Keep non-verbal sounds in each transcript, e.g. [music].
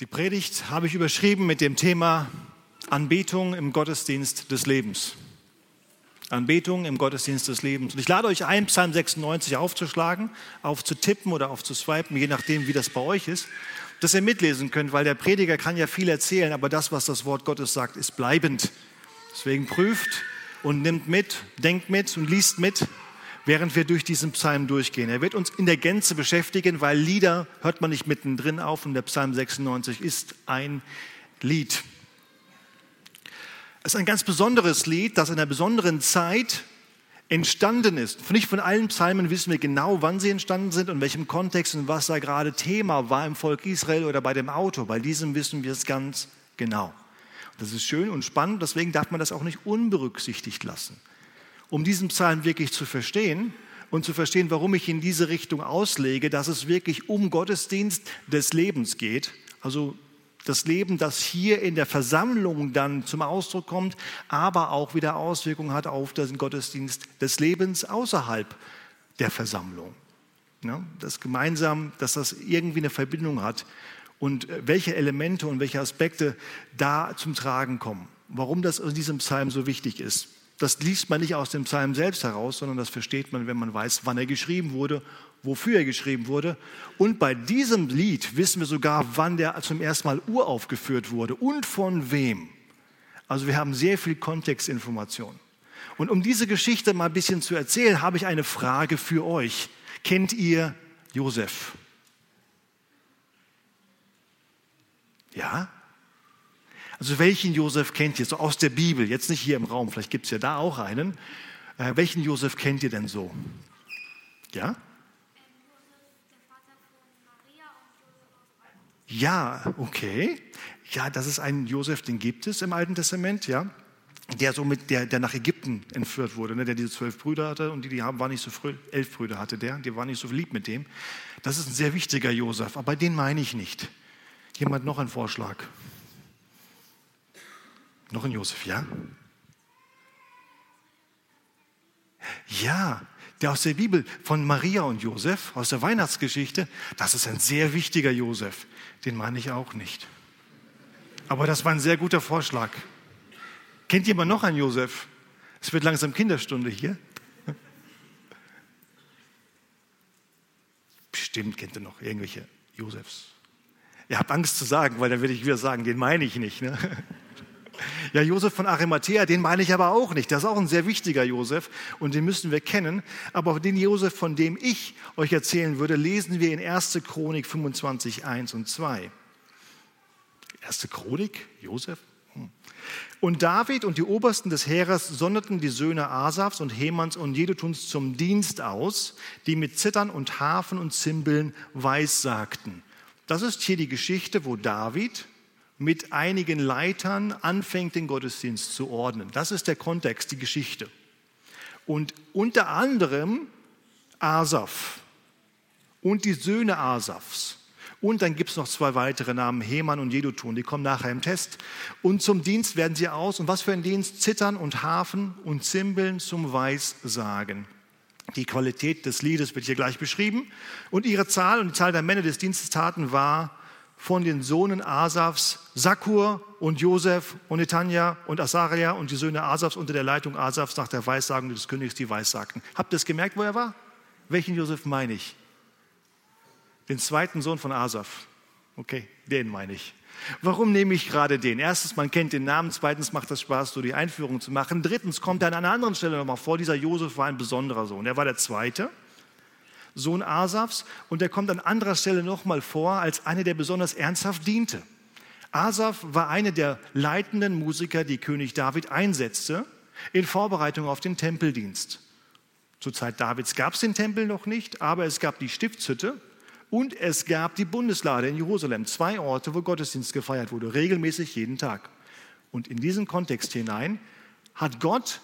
Die Predigt habe ich überschrieben mit dem Thema Anbetung im Gottesdienst des Lebens. Anbetung im Gottesdienst des Lebens. Und ich lade euch ein, Psalm 96 aufzuschlagen, aufzutippen oder aufzuswipen, je nachdem, wie das bei euch ist, dass ihr mitlesen könnt, weil der Prediger kann ja viel erzählen, aber das, was das Wort Gottes sagt, ist bleibend. Deswegen prüft und nimmt mit, denkt mit und liest mit während wir durch diesen Psalm durchgehen. Er wird uns in der Gänze beschäftigen, weil Lieder hört man nicht mittendrin auf und der Psalm 96 ist ein Lied. Es ist ein ganz besonderes Lied, das in einer besonderen Zeit entstanden ist. Nicht von allen Psalmen wissen wir genau, wann sie entstanden sind und welchem Kontext und was da gerade Thema war im Volk Israel oder bei dem Autor. Bei diesem wissen wir es ganz genau. Das ist schön und spannend, deswegen darf man das auch nicht unberücksichtigt lassen um diesen Psalm wirklich zu verstehen und zu verstehen, warum ich in diese Richtung auslege, dass es wirklich um Gottesdienst des Lebens geht, also das Leben, das hier in der Versammlung dann zum Ausdruck kommt, aber auch wieder Auswirkungen hat auf den Gottesdienst des Lebens außerhalb der Versammlung. Ja, das gemeinsam, dass das irgendwie eine Verbindung hat und welche Elemente und welche Aspekte da zum Tragen kommen. Warum das in diesem Psalm so wichtig ist. Das liest man nicht aus dem Psalm selbst heraus, sondern das versteht man, wenn man weiß, wann er geschrieben wurde, wofür er geschrieben wurde. Und bei diesem Lied wissen wir sogar, wann der zum ersten Mal uraufgeführt wurde und von wem. Also wir haben sehr viel Kontextinformation. Und um diese Geschichte mal ein bisschen zu erzählen, habe ich eine Frage für euch. Kennt ihr Josef? Ja? Also welchen Josef kennt ihr so aus der Bibel? Jetzt nicht hier im Raum, vielleicht gibt es ja da auch einen. Äh, welchen Josef kennt ihr denn so? Ja? Ja, okay. Ja, das ist ein Josef, den gibt es im Alten Testament, ja. Der so mit, der, der nach Ägypten entführt wurde, ne? der diese zwölf Brüder hatte und die, die haben, war nicht so früh, elf Brüder hatte der, die war nicht so lieb mit dem. Das ist ein sehr wichtiger Josef, aber den meine ich nicht. Jemand noch einen Vorschlag? Noch ein Josef, ja? Ja, der aus der Bibel von Maria und Josef, aus der Weihnachtsgeschichte, das ist ein sehr wichtiger Josef. Den meine ich auch nicht. Aber das war ein sehr guter Vorschlag. Kennt jemand noch einen Josef? Es wird langsam Kinderstunde hier. Bestimmt kennt ihr noch irgendwelche Josefs. Ihr habt Angst zu sagen, weil dann würde ich wieder sagen, den meine ich nicht. Ne? Ja, Josef von Arimathea, den meine ich aber auch nicht. Das ist auch ein sehr wichtiger Josef und den müssen wir kennen. Aber den Josef, von dem ich euch erzählen würde, lesen wir in 1. Chronik 25, 1 und 2. 1. Chronik, Josef? Hm. Und David und die Obersten des Heeres sonderten die Söhne Asafs und Hemans und Jedutuns zum Dienst aus, die mit Zittern und Hafen und Zimbeln weissagten. Das ist hier die Geschichte, wo David mit einigen Leitern anfängt, den Gottesdienst zu ordnen. Das ist der Kontext, die Geschichte. Und unter anderem Asaf und die Söhne Asafs. Und dann gibt es noch zwei weitere Namen, Heman und Jedutun, die kommen nachher im Test. Und zum Dienst werden sie aus. Und was für ein Dienst? Zittern und Hafen und Zimbeln zum Weissagen. Die Qualität des Liedes wird hier gleich beschrieben. Und ihre Zahl und die Zahl der Männer des Dienstes taten war von den Sohnen Asafs, Sakur und Josef und Netanja und Asaria und die Söhne Asafs unter der Leitung Asafs nach der Weissagung des Königs, die Weissagten. Habt ihr es gemerkt, wo er war? Welchen Josef meine ich? Den zweiten Sohn von Asaf. Okay, den meine ich. Warum nehme ich gerade den? Erstens, man kennt den Namen. Zweitens, macht es Spaß, so die Einführung zu machen. Drittens, kommt er an einer anderen Stelle nochmal vor. Dieser Josef war ein besonderer Sohn. Er war der Zweite. Sohn Asafs, und er kommt an anderer Stelle nochmal vor als einer, der besonders ernsthaft diente. Asaf war einer der leitenden Musiker, die König David einsetzte in Vorbereitung auf den Tempeldienst. Zur Zeit Davids gab es den Tempel noch nicht, aber es gab die Stiftshütte und es gab die Bundeslade in Jerusalem, zwei Orte, wo Gottesdienst gefeiert wurde, regelmäßig jeden Tag. Und in diesen Kontext hinein hat Gott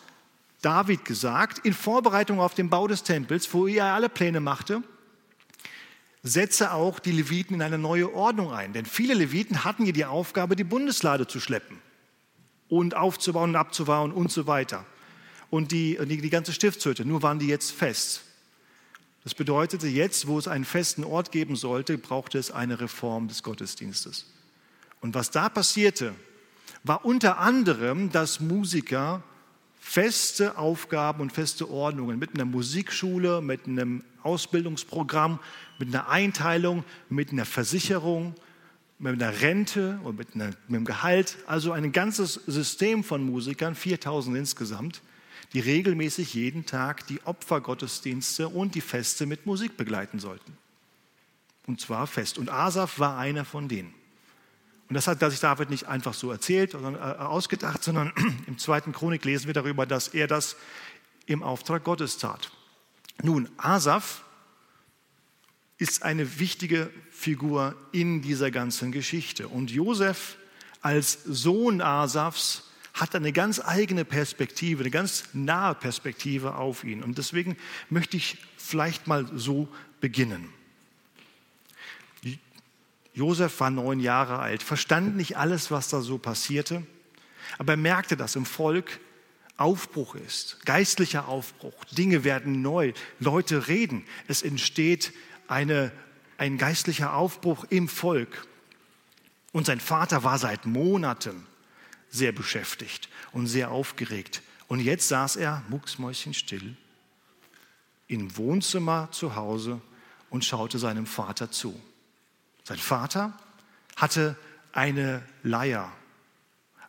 David gesagt, in Vorbereitung auf den Bau des Tempels, wo er alle Pläne machte, setze auch die Leviten in eine neue Ordnung ein. Denn viele Leviten hatten hier die Aufgabe, die Bundeslade zu schleppen und aufzubauen und abzubauen und so weiter. Und die, die, die ganze Stiftshütte, nur waren die jetzt fest. Das bedeutete, jetzt, wo es einen festen Ort geben sollte, brauchte es eine Reform des Gottesdienstes. Und was da passierte, war unter anderem, dass Musiker feste Aufgaben und feste Ordnungen mit einer Musikschule, mit einem Ausbildungsprogramm, mit einer Einteilung, mit einer Versicherung, mit einer Rente und mit, einer, mit einem Gehalt, also ein ganzes System von Musikern, 4000 insgesamt, die regelmäßig jeden Tag die Opfergottesdienste und die Feste mit Musik begleiten sollten. Und zwar fest. Und Asaf war einer von denen. Und das hat sich David nicht einfach so erzählt oder äh, ausgedacht, sondern [clears throat] im zweiten Chronik lesen wir darüber, dass er das im Auftrag Gottes tat. Nun, Asaf ist eine wichtige Figur in dieser ganzen Geschichte. Und Josef als Sohn Asafs hat eine ganz eigene Perspektive, eine ganz nahe Perspektive auf ihn. Und deswegen möchte ich vielleicht mal so beginnen. Josef war neun Jahre alt, verstand nicht alles, was da so passierte, aber er merkte, dass im Volk Aufbruch ist, geistlicher Aufbruch. Dinge werden neu, Leute reden, es entsteht eine, ein geistlicher Aufbruch im Volk. Und sein Vater war seit Monaten sehr beschäftigt und sehr aufgeregt. Und jetzt saß er mucksmäuschenstill im Wohnzimmer zu Hause und schaute seinem Vater zu. Sein Vater hatte eine Leier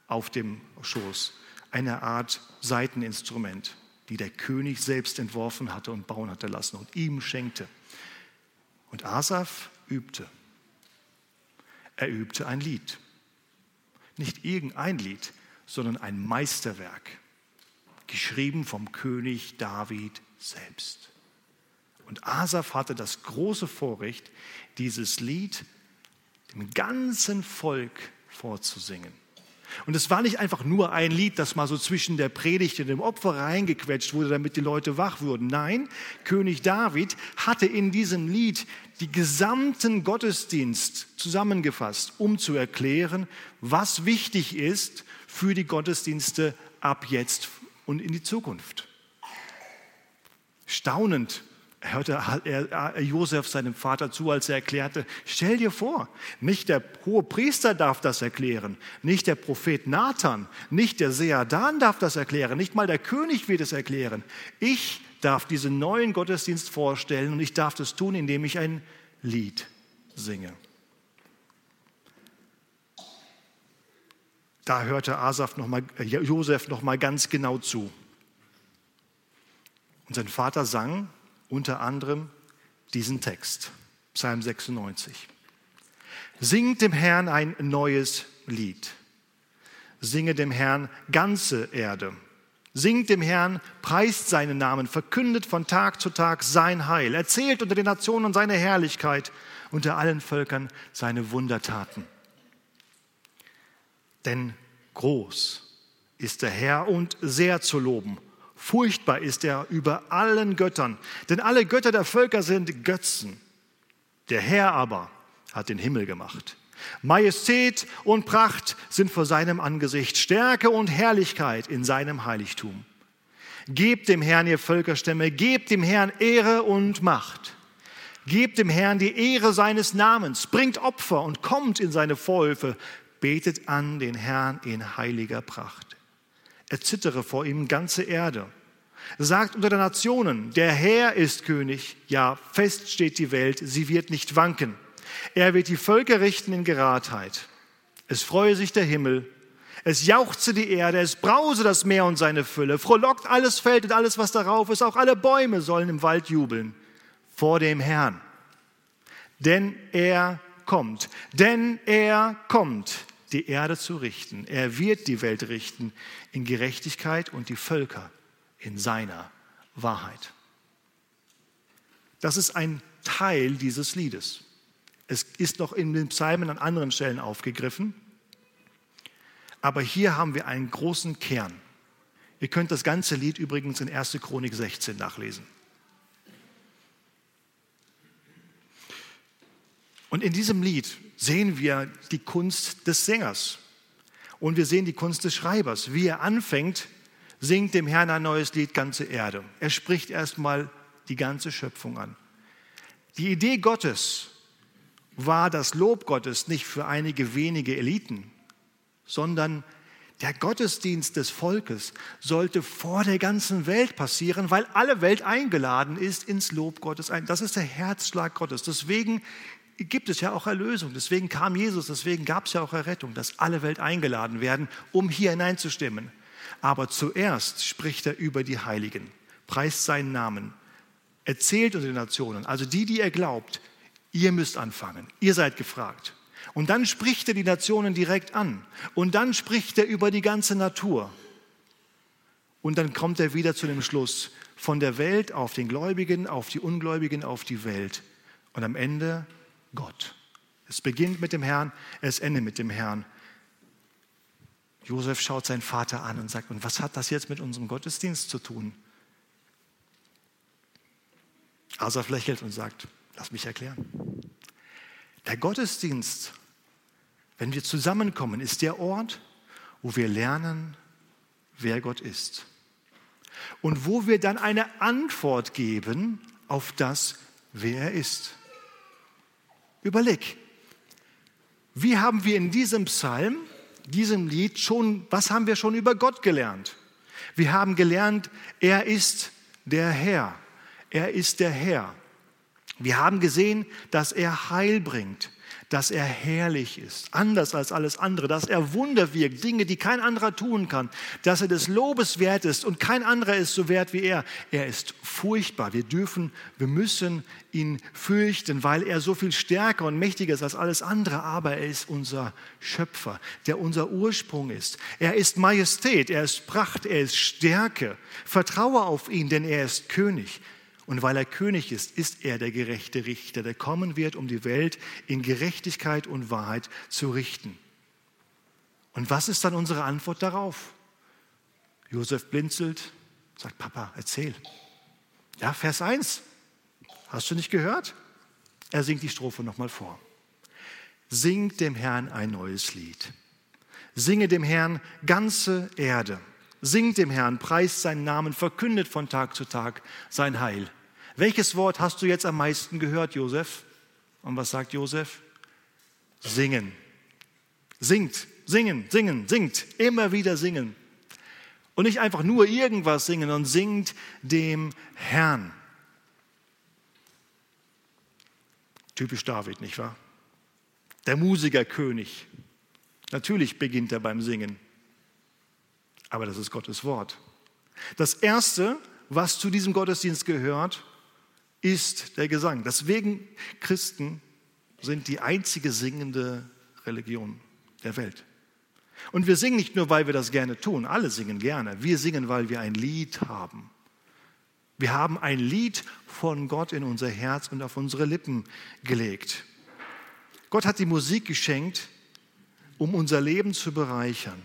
auf dem Schoß, eine Art Seiteninstrument, die der König selbst entworfen hatte und bauen hatte lassen und ihm schenkte. Und Asaf übte. Er übte ein Lied. Nicht irgendein Lied, sondern ein Meisterwerk, geschrieben vom König David selbst. Und Asaf hatte das große Vorrecht, dieses Lied dem ganzen Volk vorzusingen. Und es war nicht einfach nur ein Lied, das mal so zwischen der Predigt und dem Opfer reingequetscht wurde, damit die Leute wach wurden. Nein, König David hatte in diesem Lied die gesamten Gottesdienst zusammengefasst, um zu erklären, was wichtig ist für die Gottesdienste ab jetzt und in die Zukunft. Staunend hörte Josef seinem Vater zu, als er erklärte, stell dir vor, nicht der hohe Priester darf das erklären, nicht der Prophet Nathan, nicht der Seadan darf das erklären, nicht mal der König wird es erklären. Ich darf diesen neuen Gottesdienst vorstellen und ich darf das tun, indem ich ein Lied singe. Da hörte Asaf noch mal, äh, Josef noch mal ganz genau zu. Und sein Vater sang unter anderem diesen Text, Psalm 96. Singt dem Herrn ein neues Lied. Singe dem Herrn ganze Erde. Singt dem Herrn, preist seinen Namen, verkündet von Tag zu Tag sein Heil, erzählt unter den Nationen seine Herrlichkeit, unter allen Völkern seine Wundertaten. Denn groß ist der Herr und sehr zu loben Furchtbar ist er über allen Göttern, denn alle Götter der Völker sind Götzen. Der Herr aber hat den Himmel gemacht. Majestät und Pracht sind vor seinem Angesicht, Stärke und Herrlichkeit in seinem Heiligtum. Gebt dem Herrn, ihr Völkerstämme, gebt dem Herrn Ehre und Macht. Gebt dem Herrn die Ehre seines Namens, bringt Opfer und kommt in seine Vorhöfe, betet an den Herrn in heiliger Pracht. Erzittere vor ihm ganze Erde. Sagt unter den Nationen, der Herr ist König, ja, fest steht die Welt, sie wird nicht wanken. Er wird die Völker richten in Geradheit. Es freue sich der Himmel, es jauchze die Erde, es brause das Meer und seine Fülle, frohlockt alles Feld und alles, was darauf ist, auch alle Bäume sollen im Wald jubeln vor dem Herrn. Denn er kommt, denn er kommt die Erde zu richten. Er wird die Welt richten in Gerechtigkeit und die Völker in seiner Wahrheit. Das ist ein Teil dieses Liedes. Es ist noch in den Psalmen an anderen Stellen aufgegriffen, aber hier haben wir einen großen Kern. Ihr könnt das ganze Lied übrigens in 1. Chronik 16 nachlesen. Und in diesem Lied sehen wir die Kunst des Sängers und wir sehen die Kunst des Schreibers, wie er anfängt, singt dem Herrn ein neues Lied, ganze Erde. Er spricht erstmal die ganze Schöpfung an. Die Idee Gottes war das Lob Gottes nicht für einige wenige Eliten, sondern der Gottesdienst des Volkes sollte vor der ganzen Welt passieren, weil alle Welt eingeladen ist ins Lob Gottes ein. Das ist der Herzschlag Gottes. Deswegen gibt es ja auch Erlösung. Deswegen kam Jesus, deswegen gab es ja auch Errettung, dass alle Welt eingeladen werden, um hier hineinzustimmen. Aber zuerst spricht er über die Heiligen, preist seinen Namen, erzählt unter den Nationen, also die, die er glaubt, ihr müsst anfangen, ihr seid gefragt. Und dann spricht er die Nationen direkt an. Und dann spricht er über die ganze Natur. Und dann kommt er wieder zu dem Schluss, von der Welt auf den Gläubigen, auf die Ungläubigen, auf die Welt. Und am Ende Gott. Es beginnt mit dem Herrn, es endet mit dem Herrn. Josef schaut seinen Vater an und sagt, und was hat das jetzt mit unserem Gottesdienst zu tun? Asaf lächelt und sagt, lass mich erklären. Der Gottesdienst wenn wir zusammenkommen, ist der Ort, wo wir lernen, wer Gott ist. Und wo wir dann eine Antwort geben auf das, wer er ist. Überleg, wie haben wir in diesem Psalm, diesem Lied schon, was haben wir schon über Gott gelernt? Wir haben gelernt, er ist der Herr. Er ist der Herr. Wir haben gesehen, dass er Heil bringt dass er herrlich ist, anders als alles andere, dass er Wunder wirkt, Dinge, die kein anderer tun kann, dass er des Lobes wert ist und kein anderer ist so wert wie er. Er ist furchtbar. Wir dürfen, wir müssen ihn fürchten, weil er so viel stärker und mächtiger ist als alles andere, aber er ist unser Schöpfer, der unser Ursprung ist. Er ist Majestät, er ist Pracht, er ist Stärke. Vertraue auf ihn, denn er ist König. Und weil er König ist, ist er der gerechte Richter, der kommen wird, um die Welt in Gerechtigkeit und Wahrheit zu richten. Und was ist dann unsere Antwort darauf? Josef blinzelt, sagt, Papa, erzähl. Ja, Vers 1. Hast du nicht gehört? Er singt die Strophe nochmal vor. Singt dem Herrn ein neues Lied. Singe dem Herrn ganze Erde. Singt dem Herrn, preist seinen Namen, verkündet von Tag zu Tag sein Heil. Welches Wort hast du jetzt am meisten gehört, Josef? Und was sagt Josef? Singen. Singt, singen, singen, singt, immer wieder singen. Und nicht einfach nur irgendwas singen, sondern singt dem Herrn. Typisch David, nicht wahr? Der Musikerkönig. Natürlich beginnt er beim Singen. Aber das ist Gottes Wort. Das Erste, was zu diesem Gottesdienst gehört, ist der Gesang. Deswegen Christen sind die einzige singende Religion der Welt. Und wir singen nicht nur, weil wir das gerne tun, alle singen gerne. Wir singen, weil wir ein Lied haben. Wir haben ein Lied von Gott in unser Herz und auf unsere Lippen gelegt. Gott hat die Musik geschenkt, um unser Leben zu bereichern.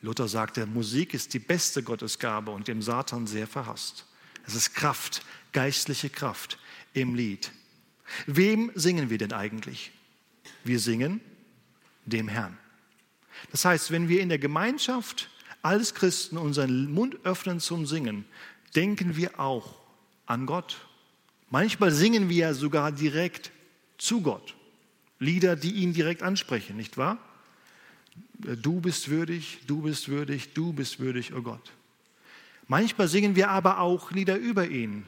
Luther sagte, Musik ist die beste Gottesgabe und dem Satan sehr verhasst. Es ist Kraft, geistliche Kraft im Lied. Wem singen wir denn eigentlich? Wir singen dem Herrn. Das heißt, wenn wir in der Gemeinschaft als Christen unseren Mund öffnen zum Singen, denken wir auch an Gott. Manchmal singen wir ja sogar direkt zu Gott. Lieder, die ihn direkt ansprechen, nicht wahr? Du bist würdig, du bist würdig, du bist würdig, oh Gott. Manchmal singen wir aber auch Lieder über ihn.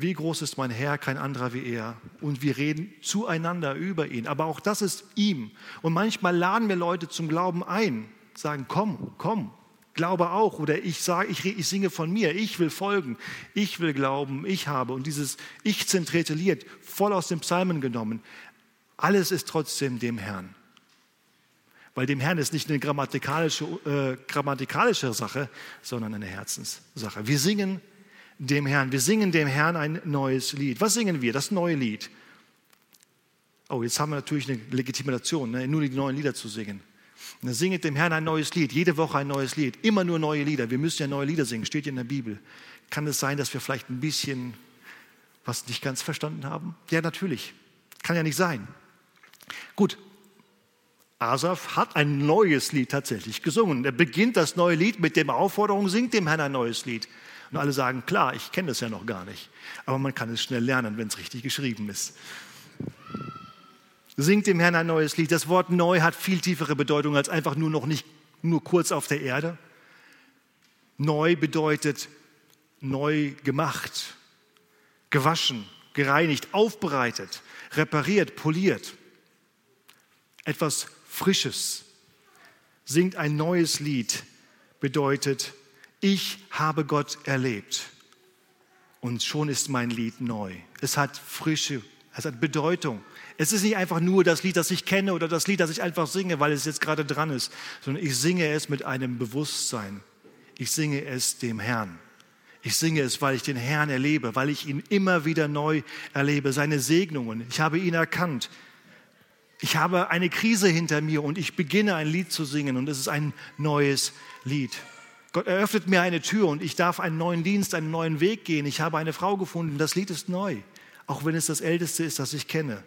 Wie groß ist mein Herr, kein anderer wie er. Und wir reden zueinander über ihn. Aber auch das ist ihm. Und manchmal laden wir Leute zum Glauben ein, sagen, komm, komm, glaube auch. Oder ich sage, ich, ich singe von mir, ich will folgen, ich will glauben, ich habe. Und dieses Ich-zentrierte Lied, voll aus den Psalmen genommen, alles ist trotzdem dem Herrn. Weil dem Herrn ist nicht eine grammatikalische, äh, grammatikalische Sache, sondern eine Herzenssache. Wir singen dem Herrn, wir singen dem Herrn ein neues Lied. Was singen wir? Das neue Lied. Oh, jetzt haben wir natürlich eine Legitimation, ne? nur die neuen Lieder zu singen. Dann singet dem Herrn ein neues Lied, jede Woche ein neues Lied, immer nur neue Lieder. Wir müssen ja neue Lieder singen, steht ja in der Bibel. Kann es sein, dass wir vielleicht ein bisschen was nicht ganz verstanden haben? Ja, natürlich. Kann ja nicht sein. Gut, Asaf hat ein neues Lied tatsächlich gesungen. Er beginnt das neue Lied mit der Aufforderung, singt dem Herrn ein neues Lied. Und alle sagen, klar, ich kenne das ja noch gar nicht. Aber man kann es schnell lernen, wenn es richtig geschrieben ist. Singt dem Herrn ein neues Lied. Das Wort neu hat viel tiefere Bedeutung als einfach nur noch nicht nur kurz auf der Erde. Neu bedeutet neu gemacht, gewaschen, gereinigt, aufbereitet, repariert, poliert. Etwas Frisches. Singt ein neues Lied bedeutet, ich habe Gott erlebt und schon ist mein Lied neu. Es hat Frische, es hat Bedeutung. Es ist nicht einfach nur das Lied, das ich kenne oder das Lied, das ich einfach singe, weil es jetzt gerade dran ist, sondern ich singe es mit einem Bewusstsein. Ich singe es dem Herrn. Ich singe es, weil ich den Herrn erlebe, weil ich ihn immer wieder neu erlebe, seine Segnungen. Ich habe ihn erkannt. Ich habe eine Krise hinter mir und ich beginne ein Lied zu singen und es ist ein neues Lied. Gott eröffnet mir eine Tür und ich darf einen neuen Dienst, einen neuen Weg gehen. Ich habe eine Frau gefunden, das Lied ist neu, auch wenn es das älteste ist, das ich kenne.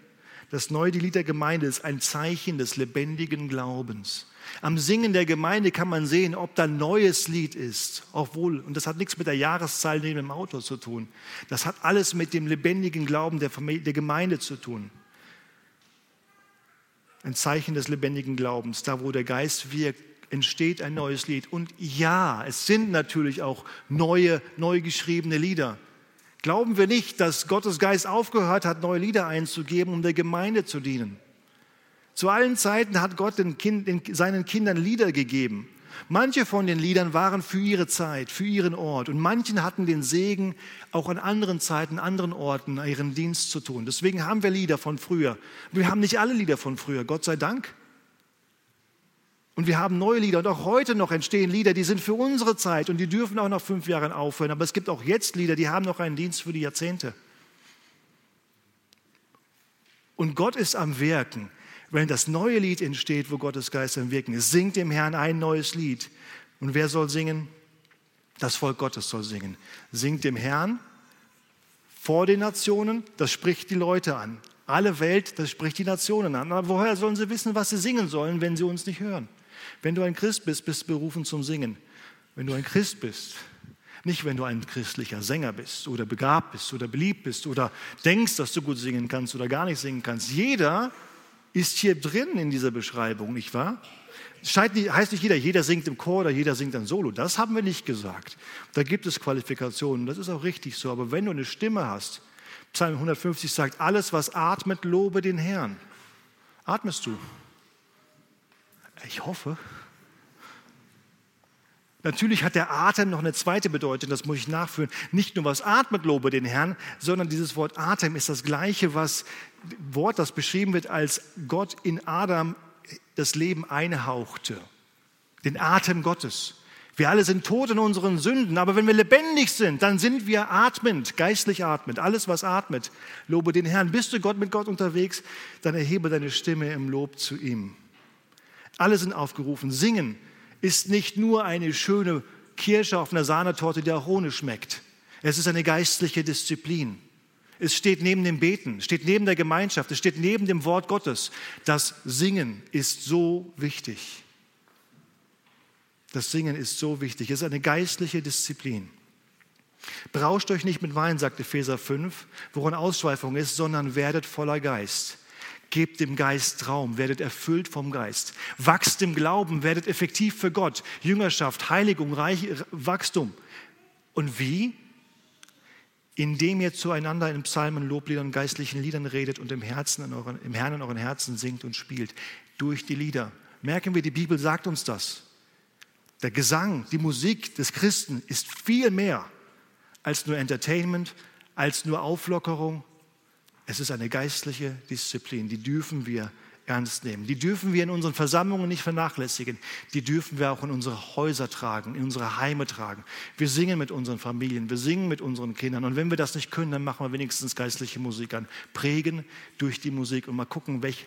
Das neue Lied der Gemeinde ist ein Zeichen des lebendigen Glaubens. Am Singen der Gemeinde kann man sehen, ob da ein neues Lied ist. Obwohl, und das hat nichts mit der Jahreszahl neben dem Auto zu tun. Das hat alles mit dem lebendigen Glauben der, Familie, der Gemeinde zu tun. Ein Zeichen des lebendigen Glaubens. Da, wo der Geist wirkt, entsteht ein neues Lied. Und ja, es sind natürlich auch neue, neu geschriebene Lieder. Glauben wir nicht, dass Gottes Geist aufgehört hat, neue Lieder einzugeben, um der Gemeinde zu dienen. Zu allen Zeiten hat Gott den kind, den, seinen Kindern Lieder gegeben. Manche von den Liedern waren für ihre Zeit, für ihren Ort und manchen hatten den Segen, auch an anderen Zeiten, anderen Orten ihren Dienst zu tun. Deswegen haben wir Lieder von früher. Wir haben nicht alle Lieder von früher, Gott sei Dank. Und wir haben neue Lieder und auch heute noch entstehen Lieder, die sind für unsere Zeit und die dürfen auch nach fünf Jahren aufhören. Aber es gibt auch jetzt Lieder, die haben noch einen Dienst für die Jahrzehnte. Und Gott ist am Wirken, wenn das neue Lied entsteht, wo Gottes Geist am Wirken ist. Singt dem Herrn ein neues Lied. Und wer soll singen? Das Volk Gottes soll singen. Singt dem Herrn vor den Nationen, das spricht die Leute an. Alle Welt, das spricht die Nationen an. Aber woher sollen sie wissen, was sie singen sollen, wenn sie uns nicht hören? Wenn du ein Christ bist, bist du berufen zum Singen. Wenn du ein Christ bist, nicht wenn du ein christlicher Sänger bist oder begabt bist oder beliebt bist oder denkst, dass du gut singen kannst oder gar nicht singen kannst. Jeder ist hier drin in dieser Beschreibung, nicht wahr? Es heißt nicht jeder, jeder singt im Chor oder jeder singt ein Solo. Das haben wir nicht gesagt. Da gibt es Qualifikationen, das ist auch richtig so. Aber wenn du eine Stimme hast, Psalm 150 sagt, alles, was atmet, lobe den Herrn. Atmest du? Ich hoffe. Natürlich hat der Atem noch eine zweite Bedeutung, das muss ich nachführen. Nicht nur was atmet, lobe den Herrn, sondern dieses Wort Atem ist das gleiche was, Wort, das beschrieben wird, als Gott in Adam das Leben einhauchte. Den Atem Gottes. Wir alle sind tot in unseren Sünden, aber wenn wir lebendig sind, dann sind wir atmend, geistlich atmend. Alles, was atmet, lobe den Herrn. Bist du Gott mit Gott unterwegs, dann erhebe deine Stimme im Lob zu ihm. Alle sind aufgerufen. Singen ist nicht nur eine schöne Kirsche auf einer Sahnetorte, die auch ohne schmeckt. Es ist eine geistliche Disziplin. Es steht neben dem Beten, steht neben der Gemeinschaft, es steht neben dem Wort Gottes. Das Singen ist so wichtig. Das Singen ist so wichtig. Es ist eine geistliche Disziplin. Berauscht euch nicht mit Wein, sagt Epheser 5, woran Ausschweifung ist, sondern werdet voller Geist. Gebt dem Geist Raum, werdet erfüllt vom Geist. Wachst im Glauben, werdet effektiv für Gott. Jüngerschaft, Heiligung, Reich, Wachstum. Und wie? Indem ihr zueinander in Psalmen, Lobliedern, geistlichen Liedern redet und im, Herzen euren, im Herrn in euren Herzen singt und spielt. Durch die Lieder. Merken wir, die Bibel sagt uns das. Der Gesang, die Musik des Christen ist viel mehr als nur Entertainment, als nur Auflockerung, es ist eine geistliche Disziplin, die dürfen wir ernst nehmen. Die dürfen wir in unseren Versammlungen nicht vernachlässigen. Die dürfen wir auch in unsere Häuser tragen, in unsere Heime tragen. Wir singen mit unseren Familien, wir singen mit unseren Kindern. Und wenn wir das nicht können, dann machen wir wenigstens geistliche Musik an. Prägen durch die Musik und mal gucken, welch,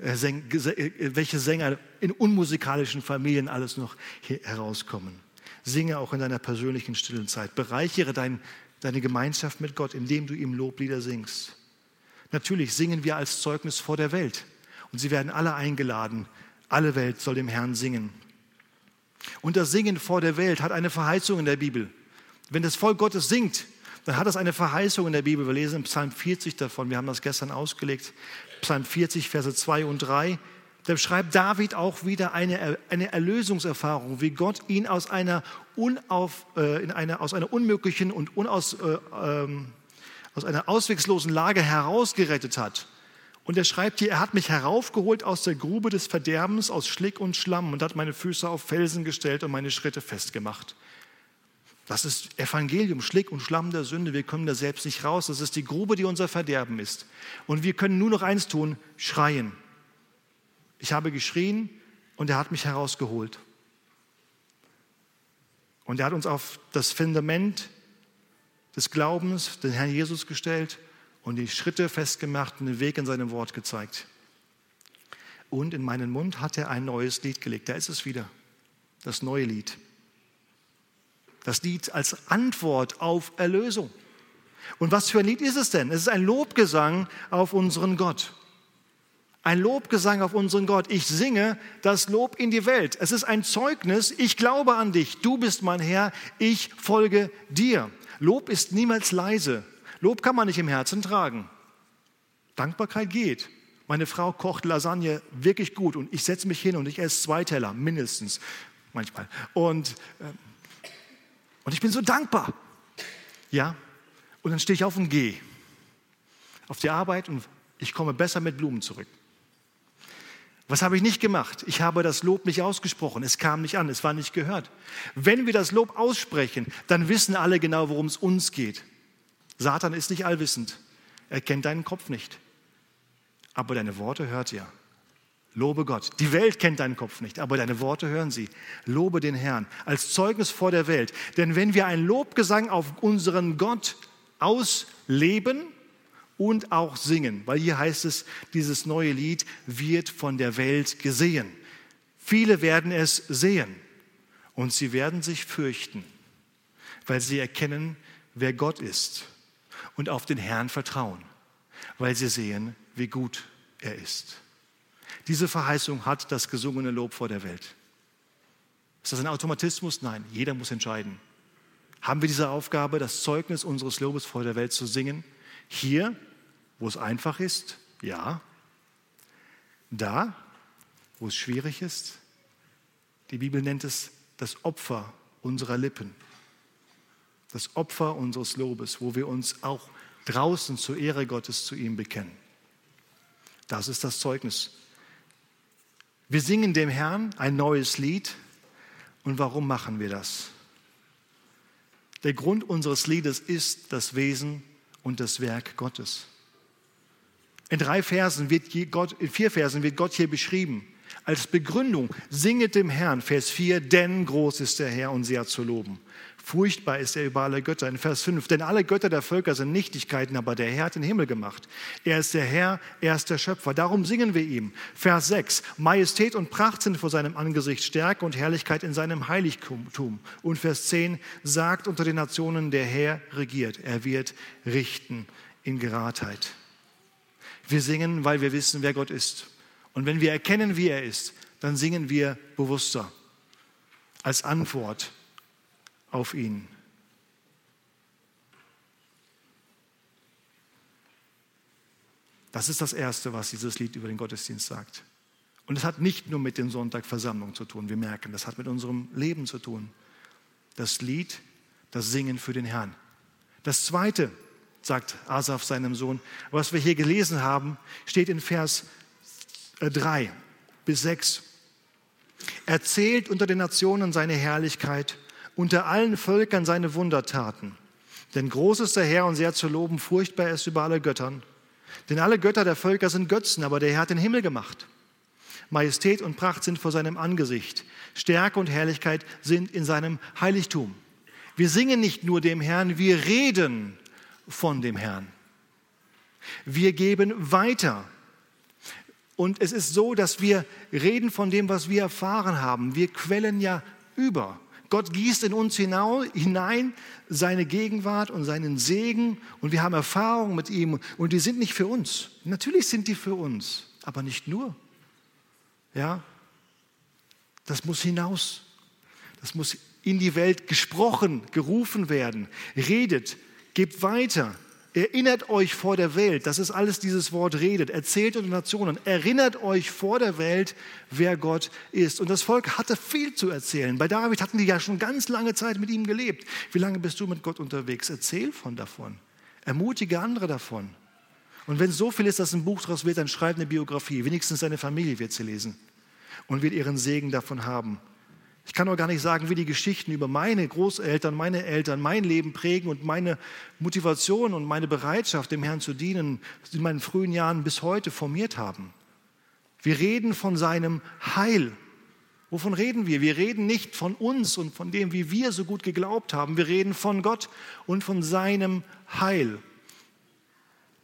äh, äh, welche Sänger in unmusikalischen Familien alles noch herauskommen. Singe auch in deiner persönlichen stillen Zeit. Bereichere dein, deine Gemeinschaft mit Gott, indem du ihm Loblieder singst. Natürlich singen wir als Zeugnis vor der Welt. Und sie werden alle eingeladen. Alle Welt soll dem Herrn singen. Und das Singen vor der Welt hat eine Verheißung in der Bibel. Wenn das Volk Gottes singt, dann hat das eine Verheißung in der Bibel. Wir lesen in Psalm 40 davon, wir haben das gestern ausgelegt, Psalm 40, Verse 2 und 3. Da beschreibt David auch wieder eine, eine Erlösungserfahrung, wie Gott ihn aus einer, unauf, äh, in einer, aus einer unmöglichen und unaus, äh, ähm, aus einer auswegslosen Lage herausgerettet hat. Und er schreibt hier, er hat mich heraufgeholt aus der Grube des Verderbens, aus Schlick und Schlamm und hat meine Füße auf Felsen gestellt und meine Schritte festgemacht. Das ist Evangelium, Schlick und Schlamm der Sünde. Wir kommen da selbst nicht raus. Das ist die Grube, die unser Verderben ist. Und wir können nur noch eins tun, schreien. Ich habe geschrien und er hat mich herausgeholt. Und er hat uns auf das Fundament des Glaubens, den Herrn Jesus gestellt und die Schritte festgemacht und den Weg in seinem Wort gezeigt. Und in meinen Mund hat er ein neues Lied gelegt. Da ist es wieder, das neue Lied. Das Lied als Antwort auf Erlösung. Und was für ein Lied ist es denn? Es ist ein Lobgesang auf unseren Gott. Ein Lobgesang auf unseren Gott. Ich singe das Lob in die Welt. Es ist ein Zeugnis. Ich glaube an dich. Du bist mein Herr. Ich folge dir. Lob ist niemals leise. Lob kann man nicht im Herzen tragen. Dankbarkeit geht. Meine Frau kocht Lasagne wirklich gut und ich setze mich hin und ich esse zwei Teller, mindestens, manchmal. Und, äh, und ich bin so dankbar. Ja, und dann stehe ich auf und gehe auf die Arbeit und ich komme besser mit Blumen zurück. Was habe ich nicht gemacht? Ich habe das Lob nicht ausgesprochen. Es kam nicht an, es war nicht gehört. Wenn wir das Lob aussprechen, dann wissen alle genau, worum es uns geht. Satan ist nicht allwissend. Er kennt deinen Kopf nicht. Aber deine Worte hört er. Lobe Gott. Die Welt kennt deinen Kopf nicht, aber deine Worte hören sie. Lobe den Herrn als Zeugnis vor der Welt. Denn wenn wir einen Lobgesang auf unseren Gott ausleben und auch singen, weil hier heißt es, dieses neue Lied wird von der Welt gesehen. Viele werden es sehen und sie werden sich fürchten, weil sie erkennen, wer Gott ist und auf den Herrn vertrauen, weil sie sehen, wie gut er ist. Diese Verheißung hat das gesungene Lob vor der Welt. Ist das ein Automatismus? Nein, jeder muss entscheiden. Haben wir diese Aufgabe, das Zeugnis unseres Lobes vor der Welt zu singen? Hier, wo es einfach ist, ja. Da, wo es schwierig ist, die Bibel nennt es das Opfer unserer Lippen das Opfer unseres Lobes, wo wir uns auch draußen zur Ehre Gottes zu ihm bekennen. Das ist das Zeugnis. Wir singen dem Herrn ein neues Lied. Und warum machen wir das? Der Grund unseres Liedes ist das Wesen und das Werk Gottes. In drei Versen wird Gott, in vier Versen wird Gott hier beschrieben. Als Begründung singet dem Herrn, Vers 4, denn groß ist der Herr und sehr zu loben. Furchtbar ist er über alle Götter. In Vers 5, denn alle Götter der Völker sind Nichtigkeiten, aber der Herr hat den Himmel gemacht. Er ist der Herr, er ist der Schöpfer. Darum singen wir ihm. Vers 6, Majestät und Pracht sind vor seinem Angesicht, Stärke und Herrlichkeit in seinem Heiligtum. Und Vers 10, sagt unter den Nationen, der Herr regiert. Er wird richten in Geradheit. Wir singen, weil wir wissen, wer Gott ist. Und wenn wir erkennen, wie er ist, dann singen wir bewusster als Antwort auf ihn. Das ist das Erste, was dieses Lied über den Gottesdienst sagt. Und es hat nicht nur mit den Sonntagversammlungen zu tun, wir merken, das hat mit unserem Leben zu tun. Das Lied, das Singen für den Herrn. Das Zweite, sagt Asaf seinem Sohn, was wir hier gelesen haben, steht in Vers 3 äh, bis 6. Erzählt unter den Nationen seine Herrlichkeit unter allen Völkern seine Wundertaten. Denn groß ist der Herr und sehr zu loben, furchtbar ist über alle Göttern. Denn alle Götter der Völker sind Götzen, aber der Herr hat den Himmel gemacht. Majestät und Pracht sind vor seinem Angesicht. Stärke und Herrlichkeit sind in seinem Heiligtum. Wir singen nicht nur dem Herrn, wir reden von dem Herrn. Wir geben weiter. Und es ist so, dass wir reden von dem, was wir erfahren haben. Wir quellen ja über. Gott gießt in uns hinein seine Gegenwart und seinen Segen und wir haben Erfahrungen mit ihm und die sind nicht für uns. Natürlich sind die für uns, aber nicht nur. Ja, das muss hinaus. Das muss in die Welt gesprochen, gerufen werden. Redet, Gebt weiter. Erinnert euch vor der Welt, das ist alles dieses Wort redet. Erzählt den Nationen, erinnert euch vor der Welt, wer Gott ist. Und das Volk hatte viel zu erzählen. Bei David hatten die ja schon ganz lange Zeit mit ihm gelebt. Wie lange bist du mit Gott unterwegs? Erzähl von davon. Ermutige andere davon. Und wenn so viel ist, dass ein Buch daraus wird, dann schreib eine Biografie. Wenigstens deine Familie wird sie lesen und wird ihren Segen davon haben. Ich kann auch gar nicht sagen, wie die Geschichten über meine Großeltern, meine Eltern, mein Leben prägen und meine Motivation und meine Bereitschaft, dem Herrn zu dienen, in meinen frühen Jahren bis heute formiert haben. Wir reden von seinem Heil. Wovon reden wir? Wir reden nicht von uns und von dem, wie wir so gut geglaubt haben. Wir reden von Gott und von seinem Heil.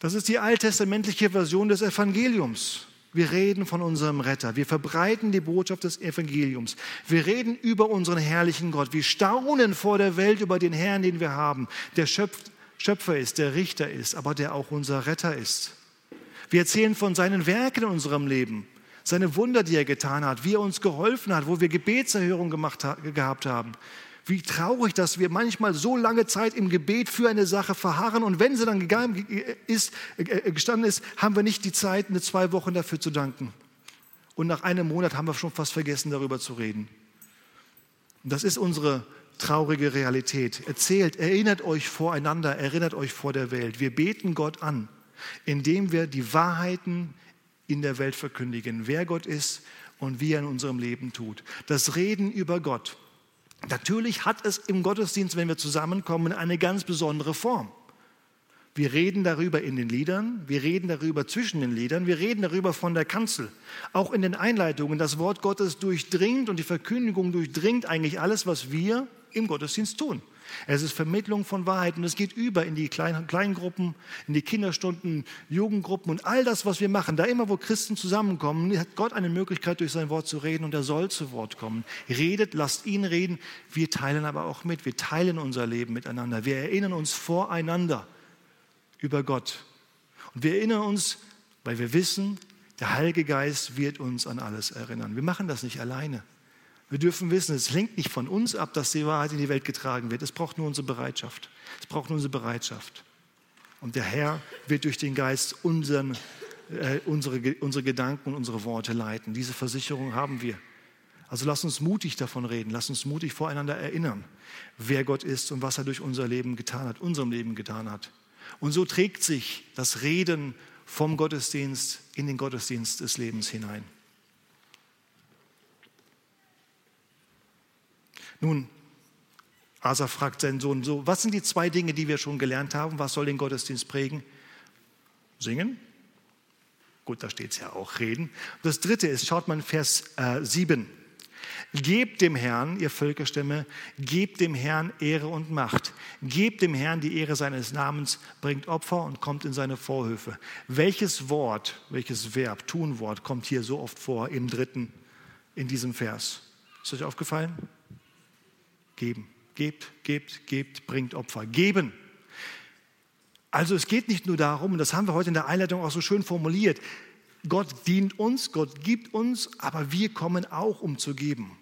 Das ist die alttestamentliche Version des Evangeliums. Wir reden von unserem Retter. Wir verbreiten die Botschaft des Evangeliums. Wir reden über unseren herrlichen Gott. Wir staunen vor der Welt über den Herrn, den wir haben, der Schöpfer ist, der Richter ist, aber der auch unser Retter ist. Wir erzählen von seinen Werken in unserem Leben, seine Wunder, die er getan hat, wie er uns geholfen hat, wo wir Gebetserhörung gemacht, gehabt haben, wie traurig, dass wir manchmal so lange Zeit im Gebet für eine Sache verharren und wenn sie dann gegangen ist, gestanden ist, haben wir nicht die Zeit, eine zwei Wochen dafür zu danken. Und nach einem Monat haben wir schon fast vergessen, darüber zu reden. Und das ist unsere traurige Realität. Erzählt, erinnert euch voreinander, erinnert euch vor der Welt. Wir beten Gott an, indem wir die Wahrheiten in der Welt verkündigen, wer Gott ist und wie er in unserem Leben tut. Das Reden über Gott Natürlich hat es im Gottesdienst, wenn wir zusammenkommen, eine ganz besondere Form. Wir reden darüber in den Liedern, wir reden darüber zwischen den Liedern, wir reden darüber von der Kanzel. Auch in den Einleitungen, das Wort Gottes durchdringt und die Verkündigung durchdringt eigentlich alles, was wir im Gottesdienst tun. Es ist Vermittlung von Wahrheit und es geht über in die Kleingruppen, in die Kinderstunden, Jugendgruppen und all das, was wir machen. Da immer, wo Christen zusammenkommen, hat Gott eine Möglichkeit, durch sein Wort zu reden und er soll zu Wort kommen. Redet, lasst ihn reden. Wir teilen aber auch mit. Wir teilen unser Leben miteinander. Wir erinnern uns voreinander über Gott. Und wir erinnern uns, weil wir wissen, der Heilige Geist wird uns an alles erinnern. Wir machen das nicht alleine. Wir dürfen wissen, es hängt nicht von uns ab, dass die Wahrheit in die Welt getragen wird. Es braucht nur unsere Bereitschaft. Es braucht nur unsere Bereitschaft. Und der Herr wird durch den Geist unseren, äh, unsere, unsere Gedanken und unsere Worte leiten. Diese Versicherung haben wir. Also lass uns mutig davon reden. Lass uns mutig voreinander erinnern, wer Gott ist und was er durch unser Leben getan hat, unserem Leben getan hat. Und so trägt sich das Reden vom Gottesdienst in den Gottesdienst des Lebens hinein. Nun, Asa fragt seinen Sohn so, was sind die zwei Dinge, die wir schon gelernt haben? Was soll den Gottesdienst prägen? Singen? Gut, da steht es ja auch, reden. Das dritte ist, schaut mal Vers äh, 7. Gebt dem Herrn, ihr Völkerstämme, gebt dem Herrn Ehre und Macht. Gebt dem Herrn die Ehre seines Namens, bringt Opfer und kommt in seine Vorhöfe. Welches Wort, welches Verb, Tunwort kommt hier so oft vor im dritten, in diesem Vers? Ist euch aufgefallen? Geben. Gebt, gebt, gebt, bringt Opfer. Geben. Also es geht nicht nur darum, und das haben wir heute in der Einleitung auch so schön formuliert, Gott dient uns, Gott gibt uns, aber wir kommen auch, um zu geben.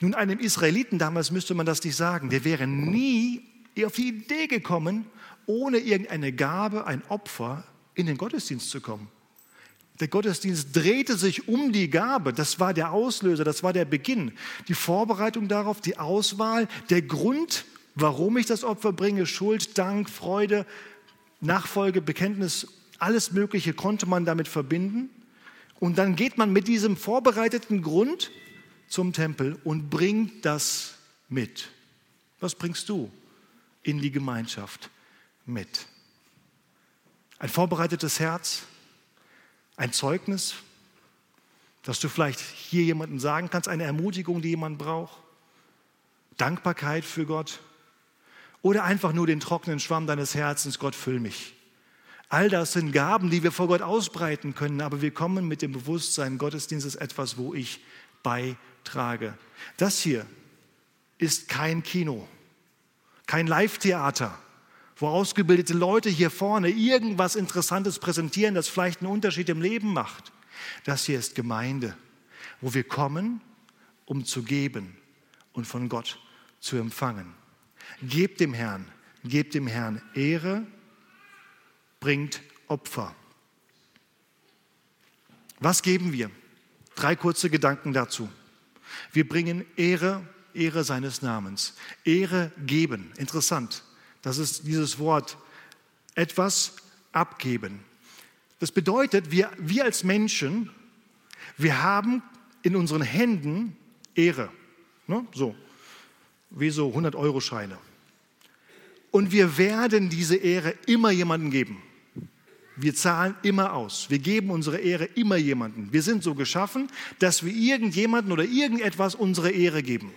Nun, einem Israeliten damals müsste man das nicht sagen. Der wäre nie auf die Idee gekommen, ohne irgendeine Gabe, ein Opfer in den Gottesdienst zu kommen. Der Gottesdienst drehte sich um die Gabe. Das war der Auslöser, das war der Beginn. Die Vorbereitung darauf, die Auswahl, der Grund, warum ich das Opfer bringe, Schuld, Dank, Freude, Nachfolge, Bekenntnis, alles Mögliche konnte man damit verbinden. Und dann geht man mit diesem vorbereiteten Grund zum Tempel und bringt das mit. Was bringst du in die Gemeinschaft mit? Ein vorbereitetes Herz, ein Zeugnis, dass du vielleicht hier jemandem sagen kannst, eine Ermutigung, die jemand braucht, Dankbarkeit für Gott oder einfach nur den trockenen Schwamm deines Herzens, Gott füll mich. All das sind Gaben, die wir vor Gott ausbreiten können, aber wir kommen mit dem Bewusstsein, Gottesdienst ist etwas, wo ich beitrage. Das hier ist kein Kino, kein Live-Theater, wo ausgebildete Leute hier vorne irgendwas Interessantes präsentieren, das vielleicht einen Unterschied im Leben macht. Das hier ist Gemeinde, wo wir kommen, um zu geben und von Gott zu empfangen. Gebt dem Herrn gebt dem Herrn Ehre, bringt Opfer. Was geben wir? Drei kurze Gedanken dazu. Wir bringen Ehre, Ehre seines Namens. Ehre geben. Interessant. Das ist dieses Wort. Etwas abgeben. Das bedeutet, wir, wir als Menschen, wir haben in unseren Händen Ehre. Ne? So, wie so 100-Euro-Scheine. Und wir werden diese Ehre immer jemandem geben. Wir zahlen immer aus. Wir geben unsere Ehre immer jemandem. Wir sind so geschaffen, dass wir irgendjemanden oder irgendetwas unsere Ehre geben.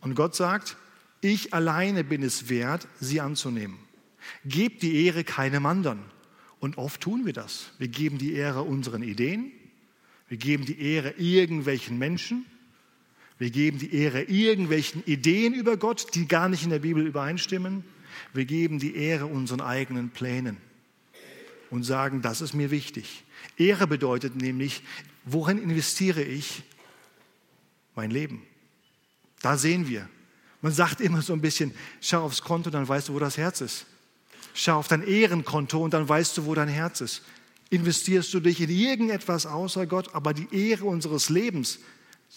Und Gott sagt, ich alleine bin es wert, sie anzunehmen. Gebt die Ehre keinem anderen. Und oft tun wir das. Wir geben die Ehre unseren Ideen. Wir geben die Ehre irgendwelchen Menschen. Wir geben die Ehre irgendwelchen Ideen über Gott, die gar nicht in der Bibel übereinstimmen. Wir geben die Ehre unseren eigenen Plänen und sagen, das ist mir wichtig. Ehre bedeutet nämlich, worin investiere ich mein Leben? Da sehen wir. Man sagt immer so ein bisschen, schau aufs Konto, dann weißt du, wo das Herz ist. Schau auf dein Ehrenkonto und dann weißt du, wo dein Herz ist. Investierst du dich in irgendetwas außer Gott, aber die Ehre unseres Lebens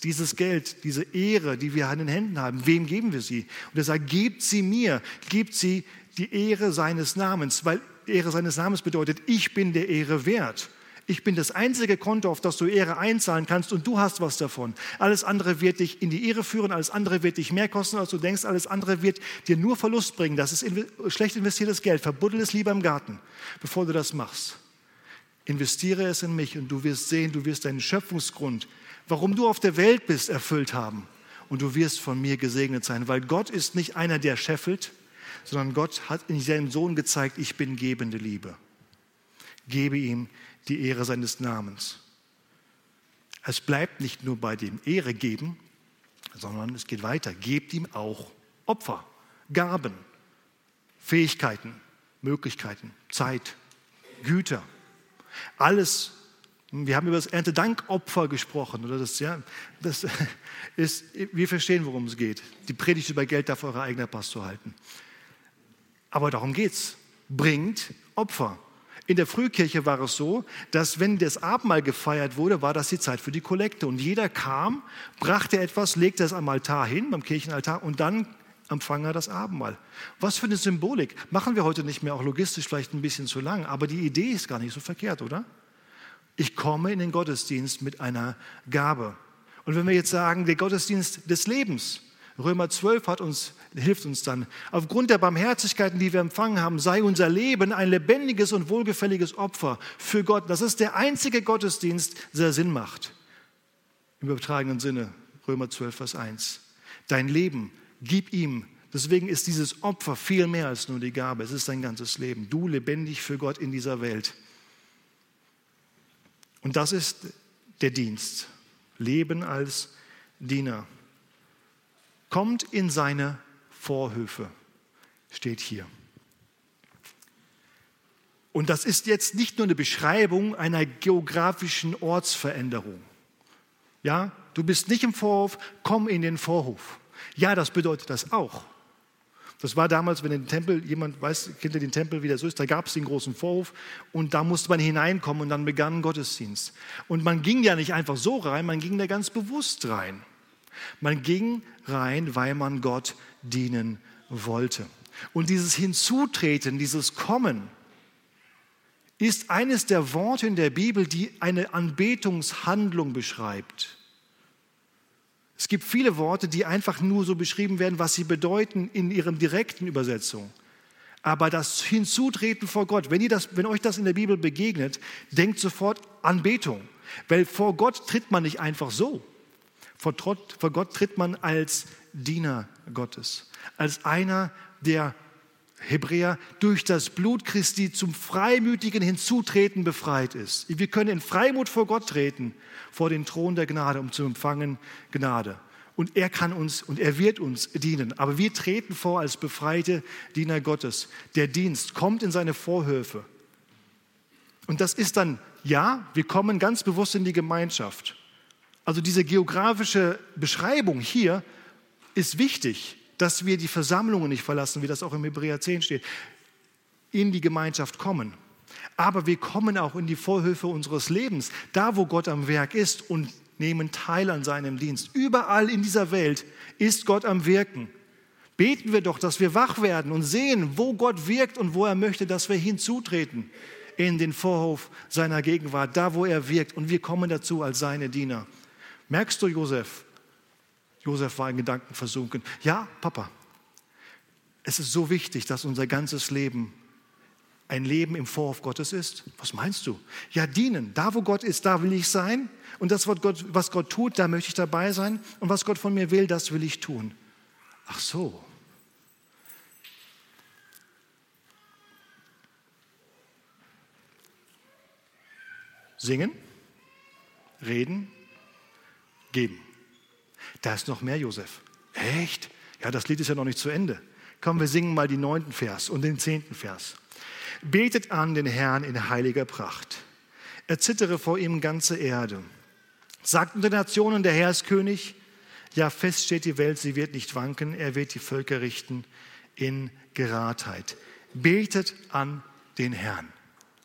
dieses Geld, diese Ehre, die wir in den Händen haben, wem geben wir sie? Und er sagt, gebt sie mir, gebt sie die Ehre seines Namens, weil Ehre seines Namens bedeutet, ich bin der Ehre wert. Ich bin das einzige Konto, auf das du Ehre einzahlen kannst und du hast was davon. Alles andere wird dich in die Ehre führen, alles andere wird dich mehr kosten, als du denkst, alles andere wird dir nur Verlust bringen. Das ist schlecht investiertes Geld. Verbuddel es lieber im Garten, bevor du das machst. Investiere es in mich und du wirst sehen, du wirst deinen Schöpfungsgrund warum du auf der Welt bist, erfüllt haben. Und du wirst von mir gesegnet sein, weil Gott ist nicht einer, der scheffelt, sondern Gott hat in seinem Sohn gezeigt, ich bin gebende Liebe. Gebe ihm die Ehre seines Namens. Es bleibt nicht nur bei dem Ehre geben, sondern es geht weiter. Gebt ihm auch Opfer, Gaben, Fähigkeiten, Möglichkeiten, Zeit, Güter. Alles, wir haben über das Erntedankopfer gesprochen. Oder das, ja, das [laughs] ist, wir verstehen, worum es geht. Die Predigt über Geld darf eure eigene Pastor halten. Aber darum geht es. Bringt Opfer. In der Frühkirche war es so, dass wenn das Abendmahl gefeiert wurde, war das die Zeit für die Kollekte. Und jeder kam, brachte etwas, legte es am Altar hin, beim Kirchenaltar, und dann empfang er das Abendmahl. Was für eine Symbolik. Machen wir heute nicht mehr, auch logistisch vielleicht ein bisschen zu lang, aber die Idee ist gar nicht so verkehrt, oder? Ich komme in den Gottesdienst mit einer Gabe. Und wenn wir jetzt sagen, der Gottesdienst des Lebens, Römer 12 hat uns, hilft uns dann, aufgrund der Barmherzigkeiten, die wir empfangen haben, sei unser Leben ein lebendiges und wohlgefälliges Opfer für Gott. Das ist der einzige Gottesdienst, der Sinn macht. Im übertragenen Sinne, Römer 12, Vers 1. Dein Leben, gib ihm. Deswegen ist dieses Opfer viel mehr als nur die Gabe. Es ist dein ganzes Leben. Du lebendig für Gott in dieser Welt. Und das ist der Dienst. Leben als Diener. Kommt in seine Vorhöfe, steht hier. Und das ist jetzt nicht nur eine Beschreibung einer geografischen Ortsveränderung. Ja, du bist nicht im Vorhof, komm in den Vorhof. Ja, das bedeutet das auch. Das war damals, wenn den Tempel, jemand weiß, kennt ihr den Tempel, wie der so ist, da gab es den großen Vorhof und da musste man hineinkommen und dann begann Gottesdienst. Und man ging ja nicht einfach so rein, man ging da ganz bewusst rein. Man ging rein, weil man Gott dienen wollte. Und dieses Hinzutreten, dieses Kommen, ist eines der Worte in der Bibel, die eine Anbetungshandlung beschreibt. Es gibt viele Worte, die einfach nur so beschrieben werden, was sie bedeuten in ihrem direkten Übersetzung. Aber das Hinzutreten vor Gott, wenn, ihr das, wenn euch das in der Bibel begegnet, denkt sofort Anbetung. Weil vor Gott tritt man nicht einfach so. Vor, vor Gott tritt man als Diener Gottes, als einer, der Hebräer durch das Blut Christi zum freimütigen Hinzutreten befreit ist. Wir können in Freimut vor Gott treten, vor den Thron der Gnade, um zu empfangen Gnade. Und er kann uns und er wird uns dienen. Aber wir treten vor als befreite Diener Gottes. Der Dienst kommt in seine Vorhöfe. Und das ist dann, ja, wir kommen ganz bewusst in die Gemeinschaft. Also diese geografische Beschreibung hier ist wichtig. dass wir die Versammlungen nicht verlassen, wie das auch im Hebräer 10 steht, in die Gemeinschaft kommen. Aber wir kommen auch in die Vorhöfe unseres Lebens, da wo Gott am Werk ist und nehmen teil an seinem Dienst. Überall in dieser Welt ist Gott am Wirken. Beten wir doch, dass wir wach werden und sehen, wo Gott wirkt und wo er möchte, dass wir hinzutreten in den Vorhof seiner Gegenwart, da wo er wirkt. Und wir kommen dazu als seine Diener. Merkst du, Josef? Josef war in Gedanken versunken. Ja, Papa, es ist so wichtig, dass unser ganzes Leben ein Leben im Vorhof Gottes ist? Was meinst du? Ja, dienen. Da, wo Gott ist, da will ich sein. Und das, was Gott, was Gott tut, da möchte ich dabei sein. Und was Gott von mir will, das will ich tun. Ach so. Singen, reden, geben. Da ist noch mehr, Josef. Echt? Ja, das Lied ist ja noch nicht zu Ende. Komm, wir singen mal den neunten Vers und den zehnten Vers. Betet an den Herrn in heiliger Pracht. Erzittere vor ihm ganze Erde. Sagt unter Nationen, der Herr ist König. Ja, fest steht die Welt, sie wird nicht wanken. Er wird die Völker richten in Geradheit. Betet an den Herrn.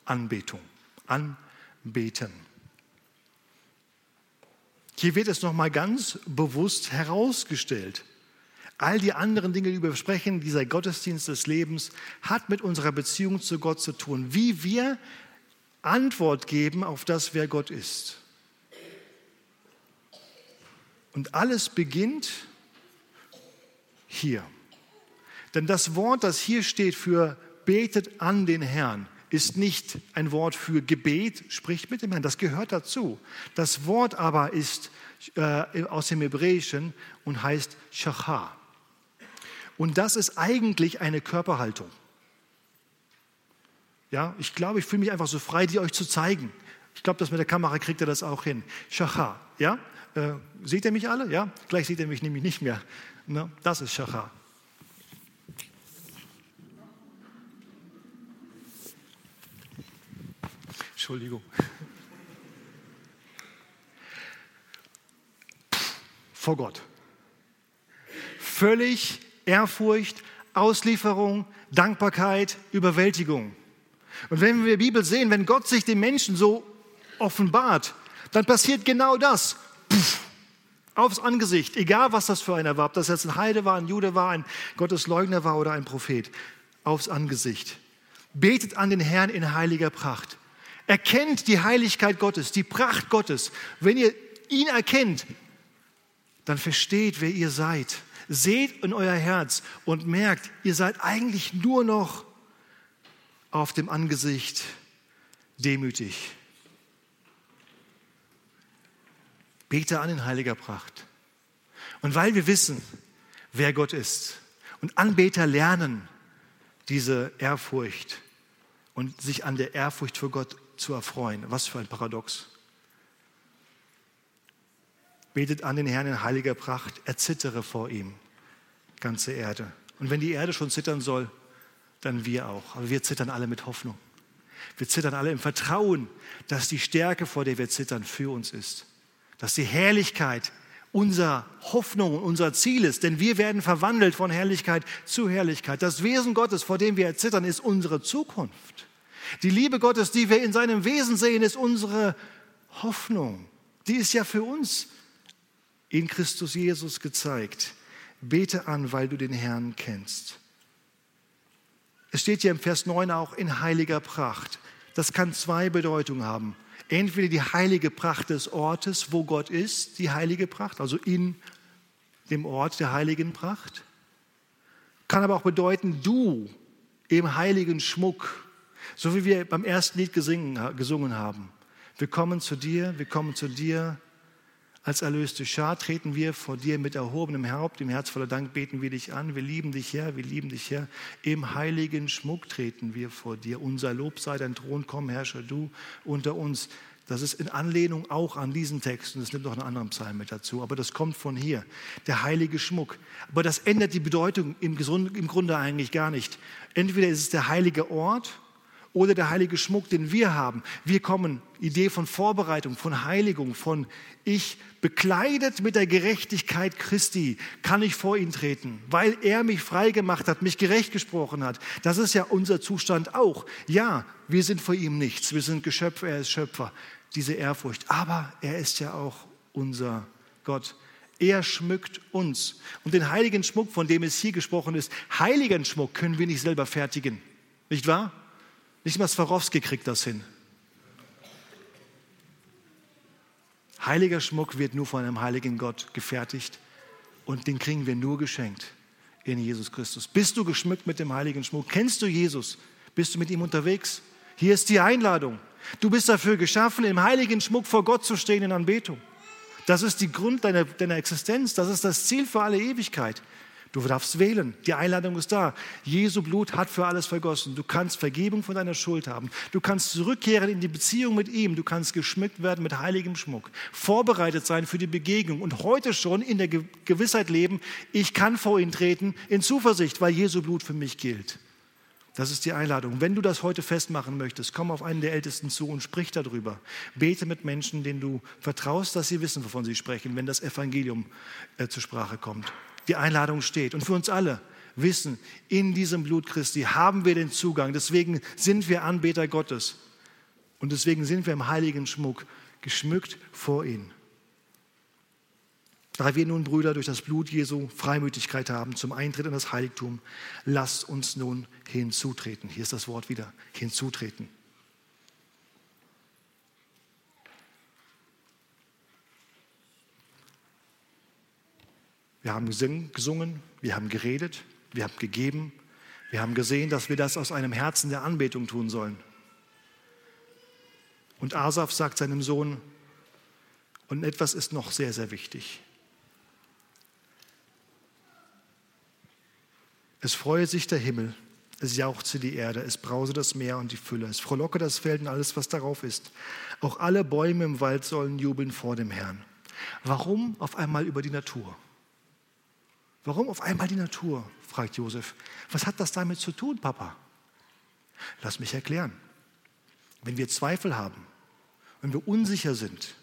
Anbetung. Anbeten. Hier wird es nochmal ganz bewusst herausgestellt. All die anderen Dinge, die wir besprechen, dieser Gottesdienst des Lebens, hat mit unserer Beziehung zu Gott zu tun. Wie wir Antwort geben auf das, wer Gott ist. Und alles beginnt hier. Denn das Wort, das hier steht für betet an den Herrn, ist nicht ein Wort für Gebet, spricht mit dem Herrn, das gehört dazu. Das Wort aber ist äh, aus dem Hebräischen und heißt Shachar. Und das ist eigentlich eine Körperhaltung. Ja, ich glaube, ich fühle mich einfach so frei, die euch zu zeigen. Ich glaube, das mit der Kamera kriegt ihr das auch hin. Shachar, ja? Äh, seht ihr mich alle? Ja? Gleich seht ihr mich nämlich nicht mehr. Ne? Das ist Shachar. Entschuldigung. Vor Gott. Völlig Ehrfurcht, Auslieferung, Dankbarkeit, Überwältigung. Und wenn wir die Bibel sehen, wenn Gott sich den Menschen so offenbart, dann passiert genau das. Puff, aufs Angesicht, egal was das für einer war, ob das jetzt ein Heide war, ein Jude war, ein Gottesleugner war oder ein Prophet, aufs Angesicht. Betet an den Herrn in heiliger Pracht. Erkennt die Heiligkeit Gottes, die Pracht Gottes. Wenn ihr ihn erkennt, dann versteht, wer ihr seid. Seht in euer Herz und merkt, ihr seid eigentlich nur noch auf dem Angesicht demütig. Bete an in heiliger Pracht. Und weil wir wissen, wer Gott ist und Anbeter lernen diese Ehrfurcht und sich an der Ehrfurcht für Gott zu erfreuen. Was für ein Paradox. Betet an den Herrn in heiliger Pracht, erzittere vor ihm, ganze Erde. Und wenn die Erde schon zittern soll, dann wir auch. Aber wir zittern alle mit Hoffnung. Wir zittern alle im Vertrauen, dass die Stärke, vor der wir zittern, für uns ist. Dass die Herrlichkeit unser Hoffnung und unser Ziel ist. Denn wir werden verwandelt von Herrlichkeit zu Herrlichkeit. Das Wesen Gottes, vor dem wir erzittern, ist unsere Zukunft. Die Liebe Gottes, die wir in seinem Wesen sehen, ist unsere Hoffnung. Die ist ja für uns in Christus Jesus gezeigt. Bete an, weil du den Herrn kennst. Es steht hier im Vers 9 auch in heiliger Pracht. Das kann zwei Bedeutungen haben. Entweder die heilige Pracht des Ortes, wo Gott ist, die heilige Pracht, also in dem Ort der heiligen Pracht. Kann aber auch bedeuten, du im heiligen Schmuck, so wie wir beim ersten Lied gesungen haben. Wir kommen zu dir, wir kommen zu dir, als erlöste Schar treten wir vor dir mit erhobenem Haupt, im Herz voller Dank beten wir dich an. Wir lieben dich, Herr, wir lieben dich, Herr. Im heiligen Schmuck treten wir vor dir. Unser Lob sei dein Thron, komm, herrsche du unter uns. Das ist in Anlehnung auch an diesen Text und es nimmt noch einen anderen Psalm mit dazu, aber das kommt von hier, der heilige Schmuck. Aber das ändert die Bedeutung im Grunde eigentlich gar nicht. Entweder ist es der heilige Ort Oder der heilige Schmuck, den wir haben. Wir kommen, Idee von Vorbereitung, von Heiligung, von ich bekleidet mit der Gerechtigkeit Christi kann ich vor ihn treten, weil er mich frei gemacht hat, mich gerecht gesprochen hat. Das ist ja unser Zustand auch. Ja, wir sind vor ihm nichts. Wir sind Geschöpfe, er ist Schöpfer. Diese Ehrfurcht. Aber er ist ja auch unser Gott. Er schmückt uns. Und den heiligen Schmuck, von dem es hier gesprochen ist, heiligen Schmuck können wir nicht selber fertigen. Nicht wahr? Nicht mal Swarovski kriegt das hin. Heiliger Schmuck wird nur von einem heiligen Gott gefertigt und den kriegen wir nur geschenkt in Jesus Christus. Bist du geschmückt mit dem heiligen Schmuck? Kennst du Jesus? Bist du mit ihm unterwegs? Hier ist die Einladung. Du bist dafür geschaffen, im heiligen Schmuck vor Gott zu stehen in Anbetung. Das ist die Grund deiner, deiner Existenz. Das ist das Ziel für alle Ewigkeit. Du darfst wählen. Die Einladung ist da. Jesu Blut hat für alles vergossen. Du kannst Vergebung von deiner Schuld haben. Du kannst zurückkehren in die Beziehung mit ihm. Du kannst geschmückt werden mit heiligem Schmuck. Vorbereitet sein für die Begegnung und heute schon in der Gewissheit leben, ich kann vor ihn treten in Zuversicht, weil Jesu Blut für mich gilt. Das ist die Einladung. Wenn du das heute festmachen möchtest, komm auf einen der Ältesten zu und sprich darüber. Bete mit Menschen, denen du vertraust, dass sie wissen, wovon sie sprechen, wenn das Evangelium äh, zur Sprache kommt. Die Einladung steht. Und für uns alle wissen, in diesem Blut Christi haben wir den Zugang. Deswegen sind wir Anbeter Gottes. Und deswegen sind wir im heiligen Schmuck geschmückt vor ihn. Da wir nun, Brüder, durch das Blut Jesu Freimütigkeit haben zum Eintritt in das Heiligtum, lasst uns nun hinzutreten. Hier ist das Wort wieder, hinzutreten. Wir haben gesungen, wir haben geredet, wir haben gegeben, wir haben gesehen, dass wir das aus einem Herzen der Anbetung tun sollen. Und Asaf sagt seinem Sohn, und etwas ist noch sehr, sehr wichtig. Es freue sich der Himmel, es jauchze die Erde, es brause das Meer und die Fülle, es frohlocke das Feld und alles, was darauf ist. Auch alle Bäume im Wald sollen jubeln vor dem Herrn. Warum auf einmal über die Natur? Warum auf einmal die Natur? fragt Josef. Was hat das damit zu tun, Papa? Lass mich erklären. Wenn wir Zweifel haben, wenn wir unsicher sind,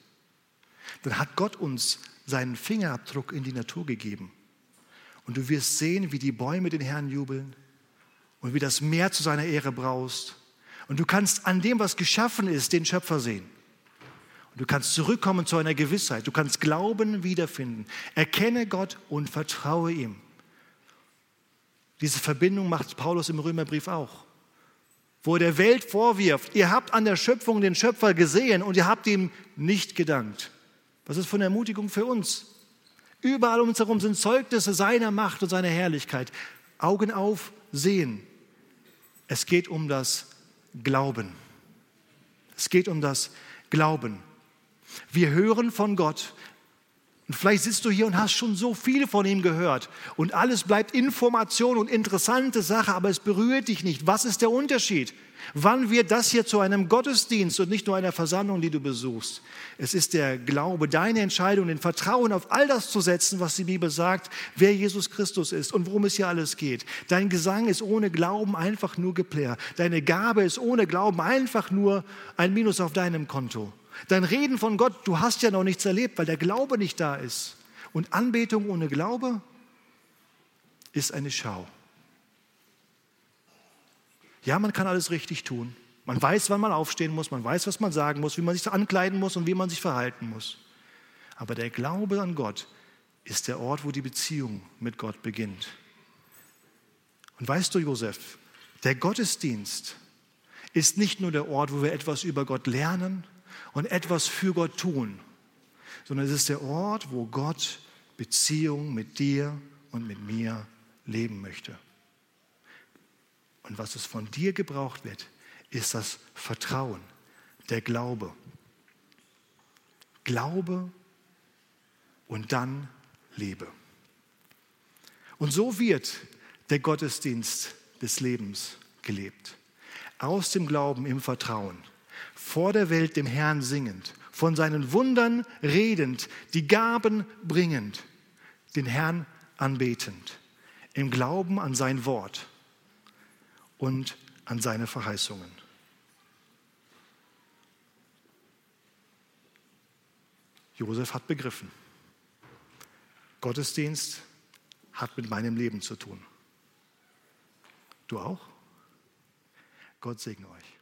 dann hat Gott uns seinen Fingerabdruck in die Natur gegeben. Und du wirst sehen, wie die Bäume den Herrn jubeln und wie das Meer zu seiner Ehre braust. Und du kannst an dem, was geschaffen ist, den Schöpfer sehen. Du kannst zurückkommen zu einer Gewissheit. Du kannst Glauben wiederfinden. Erkenne Gott und vertraue ihm. Diese Verbindung macht Paulus im Römerbrief auch. Wo er der Welt vorwirft, ihr habt an der Schöpfung den Schöpfer gesehen und ihr habt ihm nicht gedankt. Was ist von Ermutigung für uns? Überall um uns herum sind Zeugnisse seiner Macht und seiner Herrlichkeit. Augen auf, sehen. Es geht um das Glauben. Es geht um das Glauben. Wir hören von Gott. Und vielleicht sitzt du hier und hast schon so viel von ihm gehört. Und alles bleibt Information und interessante Sache, aber es berührt dich nicht. Was ist der Unterschied? Wann wird das hier zu einem Gottesdienst und nicht nur einer Versammlung, die du besuchst? Es ist der Glaube, deine Entscheidung, den Vertrauen auf all das zu setzen, was die Bibel sagt, wer Jesus Christus ist und worum es hier alles geht. Dein Gesang ist ohne Glauben einfach nur Geplär. Deine Gabe ist ohne Glauben einfach nur ein Minus auf deinem Konto. Dein Reden von Gott, du hast ja noch nichts erlebt, weil der Glaube nicht da ist. Und Anbetung ohne Glaube ist eine Schau. Ja, man kann alles richtig tun. Man weiß, wann man aufstehen muss, man weiß, was man sagen muss, wie man sich ankleiden muss und wie man sich verhalten muss. Aber der Glaube an Gott ist der Ort, wo die Beziehung mit Gott beginnt. Und weißt du, Josef, der Gottesdienst ist nicht nur der Ort, wo wir etwas über Gott lernen und etwas für Gott tun, sondern es ist der Ort, wo Gott Beziehung mit dir und mit mir leben möchte. Und was es von dir gebraucht wird, ist das Vertrauen, der Glaube. Glaube und dann lebe. Und so wird der Gottesdienst des Lebens gelebt. Aus dem Glauben im Vertrauen, vor der Welt dem Herrn singend, von seinen Wundern redend, die Gaben bringend, den Herrn anbetend, im Glauben an sein Wort und an seine Verheißungen. Josef hat begriffen. Gottesdienst hat mit meinem Leben zu tun. Du auch? Gott segne euch.